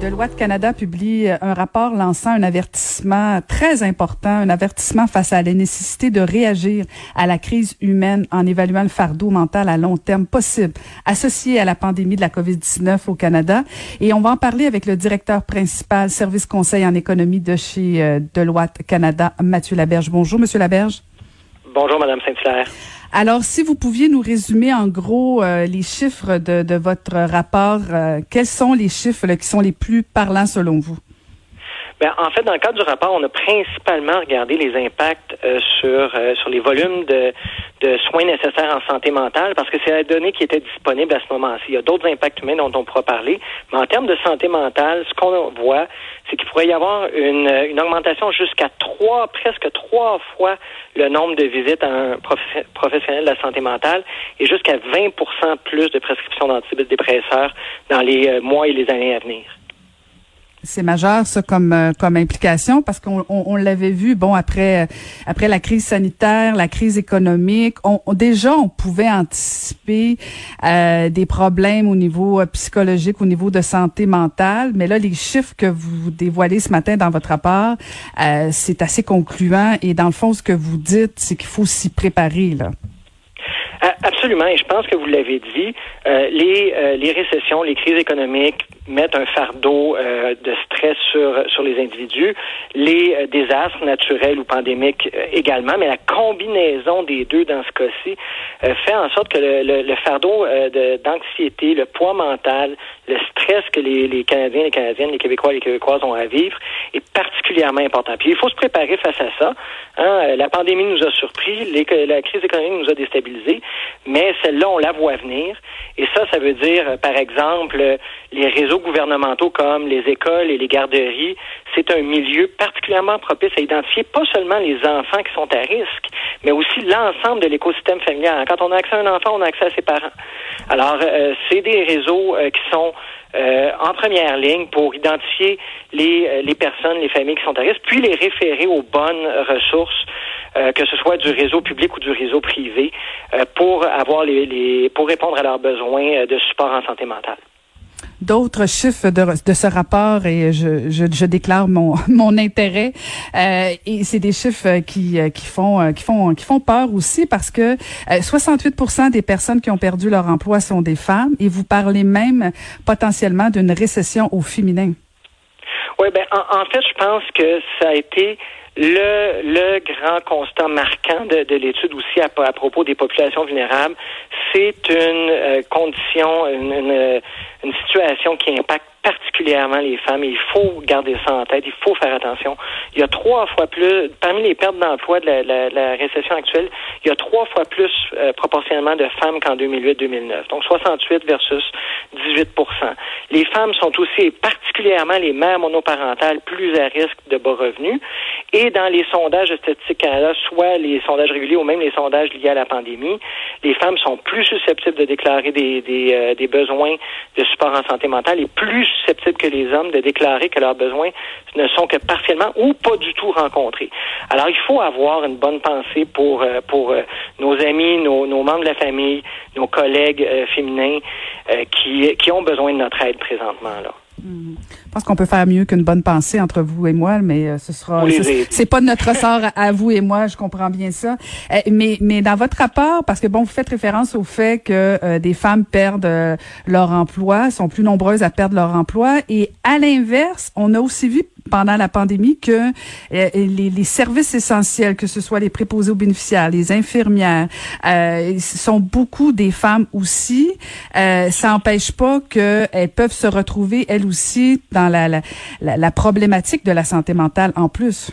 Deloitte Canada publie un rapport lançant un avertissement très important, un avertissement face à la nécessité de réagir à la crise humaine en évaluant le fardeau mental à long terme possible associé à la pandémie de la COVID-19 au Canada. Et on va en parler avec le directeur principal service conseil en économie de chez euh, Deloitte Canada, Mathieu Laberge. Bonjour, Monsieur Laberge. Bonjour, Madame Saint-Hilaire. Alors, si vous pouviez nous résumer en gros euh, les chiffres de, votre rapport, euh, quels sont les chiffres qui sont les plus parlants selon vous? Ben, en fait, dans le cadre du rapport, on a principalement regardé les impacts euh, sur euh, sur les volumes de, de soins nécessaires en santé mentale, parce que c'est la donnée qui était disponible à ce moment-ci. Il y a d'autres impacts humains dont on pourra parler, mais en termes de santé mentale, ce qu'on voit, c'est qu'il pourrait y avoir une, une augmentation jusqu'à trois, presque trois fois le nombre de visites à un professionnel de la santé mentale et jusqu'à 20% plus de prescriptions d'antidépresseurs dans les euh, mois et les années à venir. C'est majeur ça comme euh, comme implication parce qu'on on, on l'avait vu bon après après la crise sanitaire, la crise économique, on, on- déjà on pouvait anticiper euh, des problèmes au niveau euh, psychologique, au niveau de santé mentale, mais là les chiffres que vous dévoilez ce matin dans votre rapport, euh, c'est assez concluant et dans le fond ce que vous dites, c'est qu'il faut s'y préparer là. Absolument, et je pense que vous l'avez dit, euh, les, euh, les récessions, les crises économiques mettent un fardeau euh, de stress sur, sur les individus, les euh, désastres naturels ou pandémiques euh, également, mais la combinaison des deux dans ce cas-ci euh, fait en sorte que le, le- le fardeau de- d'anxiété, le poids mental, le stress que les, les Canadiens, les Canadiennes, les Québécois, les Québécoises ont à vivre est particulièrement important. Puis il faut se préparer face à ça. Hein. La pandémie nous a surpris, les- la crise économique nous a déstabilisés, mais celle-là, on la voit venir. Et ça, ça veut dire, euh, par exemple, euh, les réseaux gouvernementaux comme les écoles et les garderies, c'est un milieu particulièrement propice à identifier pas seulement les enfants qui sont à risque, mais aussi l'ensemble de l'écosystème familial. Quand on a accès à un enfant, on a accès à ses parents. Alors, euh, c'est des réseaux euh, qui sont euh, en première ligne pour identifier les, les personnes, les familles qui sont à risque, puis les référer aux bonnes ressources, euh, que ce soit du réseau public ou du réseau privé, euh, pour avoir les, les pour répondre à leurs besoins euh, de support en santé mentale. d'autres chiffres de, de ce rapport et je, je, je déclare mon, mon intérêt. Euh, et c'est des chiffres qui, euh, qui font qui font qui font peur aussi parce que euh, 68% des personnes qui ont perdu leur emploi sont des femmes et vous parlez même potentiellement d'une récession au féminin. Oui, ben en, en fait, je pense que ça a été le, le grand constat marquant de, de l'étude aussi à, à propos des populations vulnérables. C'est une euh, condition, une, une, une situation qui impacte particulièrement les femmes. Et il faut garder ça en tête. Il faut faire attention. Il y a trois fois plus, parmi les pertes d'emploi de la, récession actuelle, il y a trois fois plus euh, proportionnellement de femmes qu'en 2008-2009. Donc 68 versus 18% Les femmes sont aussi particulièrement les mères monoparentales plus à risque de bas revenus. Et dans les sondages de Statistique Canada, soit les sondages réguliers ou même les sondages liés à la pandémie, les femmes sont plus susceptibles de déclarer des, des, euh, des besoins de support en santé mentale et plus susceptibles que les hommes de déclarer que leurs besoins ne sont que partiellement ou pas du tout rencontrés. Alors, il faut avoir une bonne pensée pour, euh, pour euh, nos amis, nos, nos, membres de la famille, nos collègues euh, féminins qui, qui ont besoin de notre aide présentement. Là. Mmh. Je pense qu'on peut faire mieux qu'une bonne pensée entre vous et moi, mais euh, ce sera c'est pas notre sort à, vous et moi, je comprends bien ça. Euh, mais mais dans votre rapport, parce que bon, vous faites référence au fait que euh, des femmes perdent leur emploi, sont plus nombreuses à perdre leur emploi, et à l'inverse, on a aussi vu pendant la pandémie que les, les, services essentiels, que ce soit les préposés aux bénéficiaires, les infirmières, sont beaucoup des femmes aussi. Ça n'empêche pas qu'elles peuvent se retrouver elles aussi dans dans la, la, la problématique de la santé mentale en plus.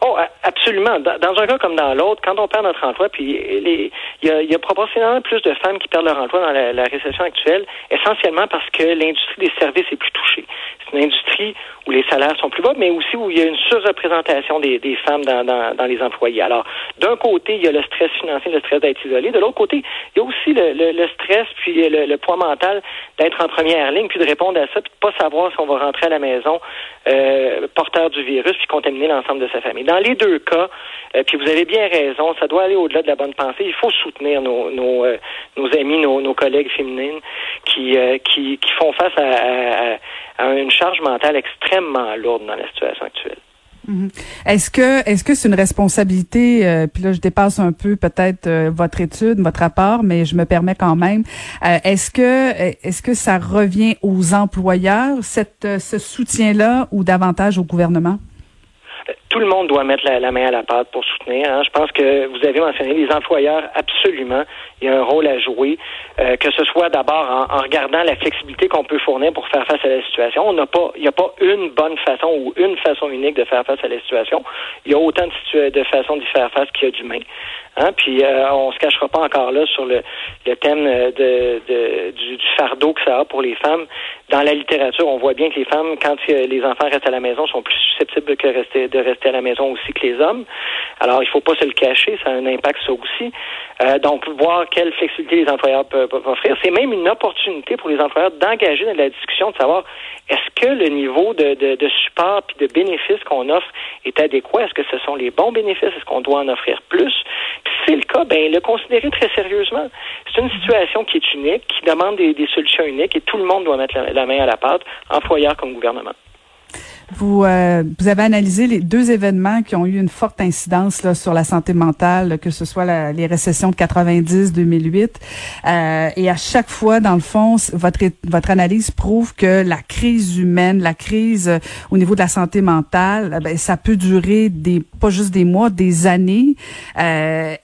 Oh, absolument. Dans un cas comme dans l'autre, quand on perd notre emploi, puis il y a, proportionnellement plus de femmes qui perdent leur emploi dans la, récession actuelle, essentiellement parce que l'industrie des services est plus touchée. C'est une industrie où les salaires sont plus bas, mais aussi où il y a une surreprésentation des, femmes dans, les employés. Alors, d'un côté, il y a le stress financier, le stress d'être isolé. De l'autre côté, il y a aussi le, le, stress, puis le, poids mental d'être en première ligne, puis de répondre à ça, puis de pas savoir si on va rentrer à la maison euh, porteur du virus, puis contaminer l'ensemble de sa famille. Dans les deux cas, euh, puis vous avez bien raison, ça doit aller au-delà de la bonne pensée. Il faut soutenir nos, nos, euh, nos amis, nos, nos, collègues féminines qui, euh, qui, qui, font face à, à, une charge mentale extrêmement lourde dans la situation actuelle. Mhm. Est-ce que est-ce que c'est une responsabilité puis là je dépasse un peu peut-être votre étude, votre rapport, mais je me permets quand même. est-ce que est-ce que ça revient aux employeurs cette ce soutien-là ou davantage au gouvernement? Tout le monde doit mettre la, main à la pâte pour soutenir. Hein. Je pense que vous avez mentionné les employeurs, absolument, il y a un rôle à jouer, euh, que ce soit d'abord en, regardant la flexibilité qu'on peut fournir pour faire face à la situation. On n'a pas, il n'y a pas une bonne façon ou une façon unique de faire face à la situation. Il y a autant de, de façons d'y faire face qu'il y a d'humains. Hein? Puis euh, on se cachera pas encore là sur le, le thème de, de du, fardeau que ça a pour les femmes. Dans la littérature, on voit bien que les femmes, quand les enfants restent à la maison, sont plus susceptibles que rester, de rester à la maison aussi que les hommes. Alors, il faut pas se le cacher, ça a un impact ça aussi. Euh, donc, voir quelle flexibilité les employeurs peuvent, offrir, c'est même une opportunité pour les employeurs d'engager dans la discussion, de savoir est-ce que le niveau de, de, support et de bénéfices qu'on offre est adéquat? Est-ce que ce sont les bons bénéfices? Est-ce qu'on doit en offrir plus? Puis si c'est le cas, ben le considérer très sérieusement. C'est une situation qui est unique, qui demande des, des, solutions uniques et tout le monde doit mettre la main à la pâte, employeur comme gouvernement. Vous, euh, vous avez analysé les deux événements qui ont eu une forte incidence là, sur la santé mentale, que ce soit les récessions de 90-2008. Euh, et à chaque fois, dans le fond, votre, votre analyse prouve que la crise humaine, la crise euh, au niveau de la santé mentale, ben, ça peut durer des pas juste des mois, des années. Euh,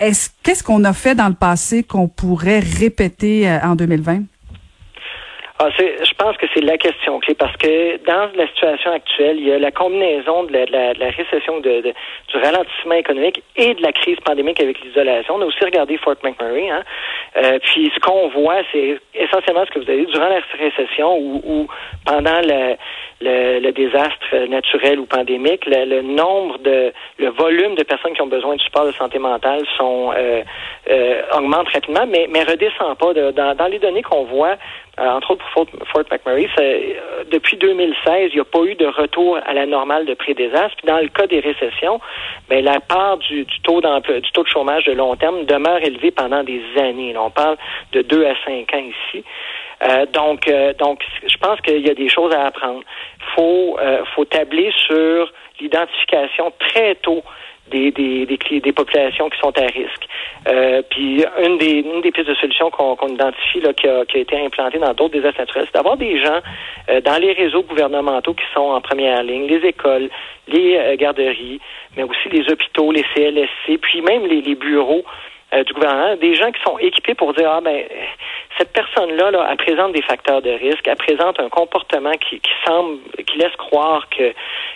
est-ce qu'est-ce qu'on a fait dans le passé qu'on pourrait répéter euh, en 2020? Ah, je pense que c'est la question clé parce que dans la situation actuelle, il y a la combinaison de la, récession, de, du ralentissement économique et de la crise pandémique avec l'isolation. On a aussi regardé Fort McMurray. Hein? Euh, puis ce qu'on voit, c'est essentiellement ce que vous avez durant la récession ou, pendant le, le, désastre naturel ou pandémique, le, nombre de le volume de personnes qui ont besoin de support de santé mentale sont euh, euh, augmente rapidement, mais mais redescend pas. dans, dans les données qu'on voit, euh, entre autres pour Fort, McMurray, euh, depuis 2016, il n'y a pas eu de retour à la normale de pré-désastre. Puis dans le cas des récessions, ben, la part du, taux d'emploi, du taux de chômage de long terme demeure élevée pendant des années. on parle de 2 à 5 ans ici. Euh, donc, donc, je pense qu'il y a des choses à apprendre. Faut, faut tabler sur l'identification très tôt des, des, des, des, populations qui sont à risque. Euh, puis une des, une des pistes de solution qu'on identifie là, qui, a, qui a été implantée dans d'autres désastres naturels, c'est d'avoir des gens euh, dans les réseaux gouvernementaux qui sont en première ligne, les écoles, les euh, garderies, mais aussi les hôpitaux, les CLSC, puis même les, les bureaux du gouvernement, des gens qui sont équipés pour dire ah ben cette personne-là, là, elle présente des facteurs de risque, elle présente un comportement qui, qui semble, qui laisse croire que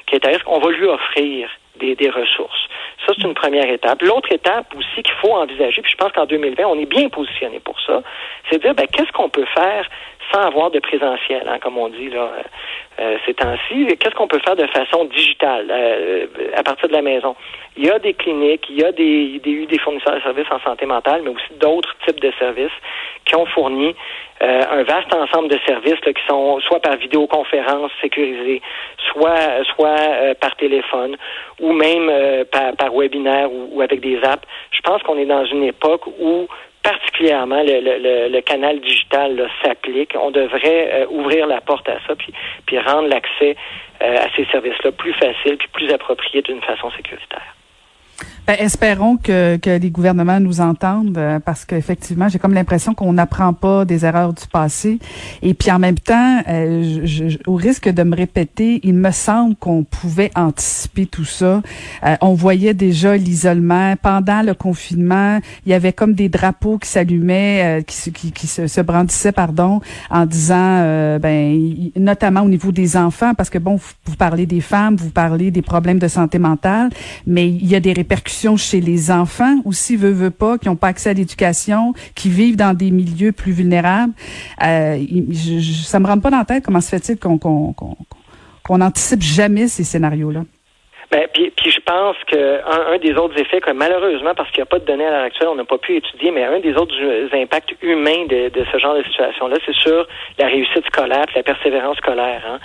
qu'elle est à risque. On va lui offrir des, des ressources. Ça, c'est une première étape. L'autre étape aussi qu'il faut envisager, puis je pense qu'en 2020, on est bien positionné pour ça, c'est de dire, ben, qu'est-ce qu'on peut faire sans avoir de présentiel, hein, comme on dit là, euh, euh, ces temps-ci. Qu'est-ce qu'on peut faire de façon digitale euh, à partir de la maison? Il y a des cliniques, il y a des, des, des fournisseurs de services en santé mentale, mais aussi d'autres types de services qui ont fourni un vaste ensemble de services là, qui sont soit par vidéoconférence sécurisée, soit soit par téléphone, ou même par, par webinaire ou, ou avec des apps. Je pense qu'on est dans une époque où particulièrement le, canal digital s'applique. On devrait euh, ouvrir la porte à ça, puis, puis rendre l'accès euh, à ces services-là plus facile, puis plus approprié d'une façon sécuritaire. Ben, espérons que, que les gouvernements nous entendent euh, parce qu'effectivement, j'ai comme l'impression qu'on n'apprend pas des erreurs du passé. Et puis en même temps, euh, je, au risque de me répéter, il me semble qu'on pouvait anticiper tout ça. Euh, on voyait déjà l'isolement. Pendant le confinement, il y avait comme des drapeaux qui s'allumaient, qui, qui, qui se, se, brandissaient, pardon, en disant, ben, notamment au niveau des enfants, parce que bon, vous, vous parlez des femmes, vous parlez des problèmes de santé mentale, mais il y a des répercussions chez les enfants aussi, veut, veut pas, qui n'ont pas accès à l'éducation, qui vivent dans des milieux plus vulnérables. Euh, je, ça me rentre pas dans la tête comment se fait-il qu'on qu'on qu'on anticipe jamais ces scénarios-là. Ben, puis, je pense que un, un, des autres effets, que malheureusement, parce qu'il n'y a pas de données à l'heure actuelle, on n'a pas pu étudier, mais un des autres impacts humains de, de ce genre de situation-là, c'est sur la réussite scolaire, la persévérance scolaire. Hein.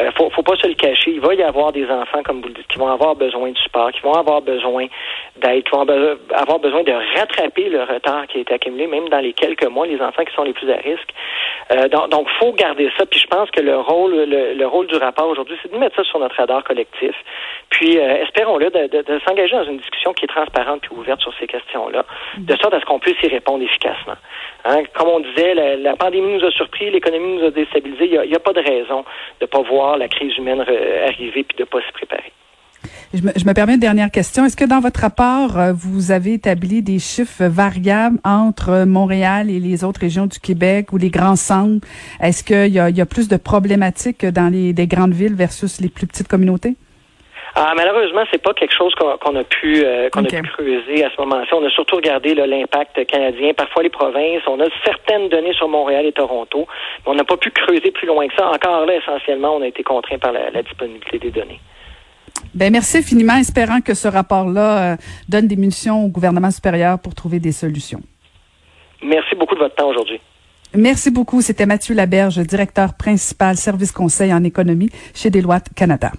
Euh, faut, faut pas se le cacher. Il va y avoir des enfants, comme vous le dites, qui vont avoir besoin de support, qui vont avoir besoin d'aide, qui vont avoir besoin de rattraper le retard qui a été accumulé, même dans les quelques mois, les enfants qui sont les plus à risque. Euh, donc, donc, faut garder ça. Puis je pense que le rôle, le, le rôle du rapport aujourd'hui, c'est de mettre ça sur notre radar collectif. Puis euh, espérons-le de, de, de s'engager dans une discussion qui est transparente et ouverte sur ces questions-là, de sorte à ce qu'on puisse y répondre efficacement. Hein? Comme on disait, la, la, pandémie nous a surpris, l'économie nous a déstabilisés. Il n'y a, a, pas de raison de ne pas voir la crise humaine arriver puis de ne pas s'y préparer. Je me, je me, permets une dernière question. Est-ce que dans votre rapport, euh, vous avez établi des chiffres variables entre Montréal et les autres régions du Québec ou les grands centres? Est-ce qu'il y a, il y a plus de problématiques dans les, grandes villes versus les plus petites communautés? Ah, malheureusement, c'est pas quelque chose qu'on a pu euh, qu'on okay. a pu creuser à ce moment-ci. On a surtout regardé l'impact canadien, parfois les provinces. On a certaines données sur Montréal et Toronto, mais on n'a pas pu creuser plus loin que ça. Encore là, essentiellement, on a été contraint par la, la disponibilité des données. Ben merci infiniment, espérant que ce rapport-là euh, donne des munitions au gouvernement supérieur pour trouver des solutions. Merci beaucoup de votre temps aujourd'hui. Merci beaucoup. C'était Mathieu Laberge, directeur principal service conseil en économie chez Deloitte Canada.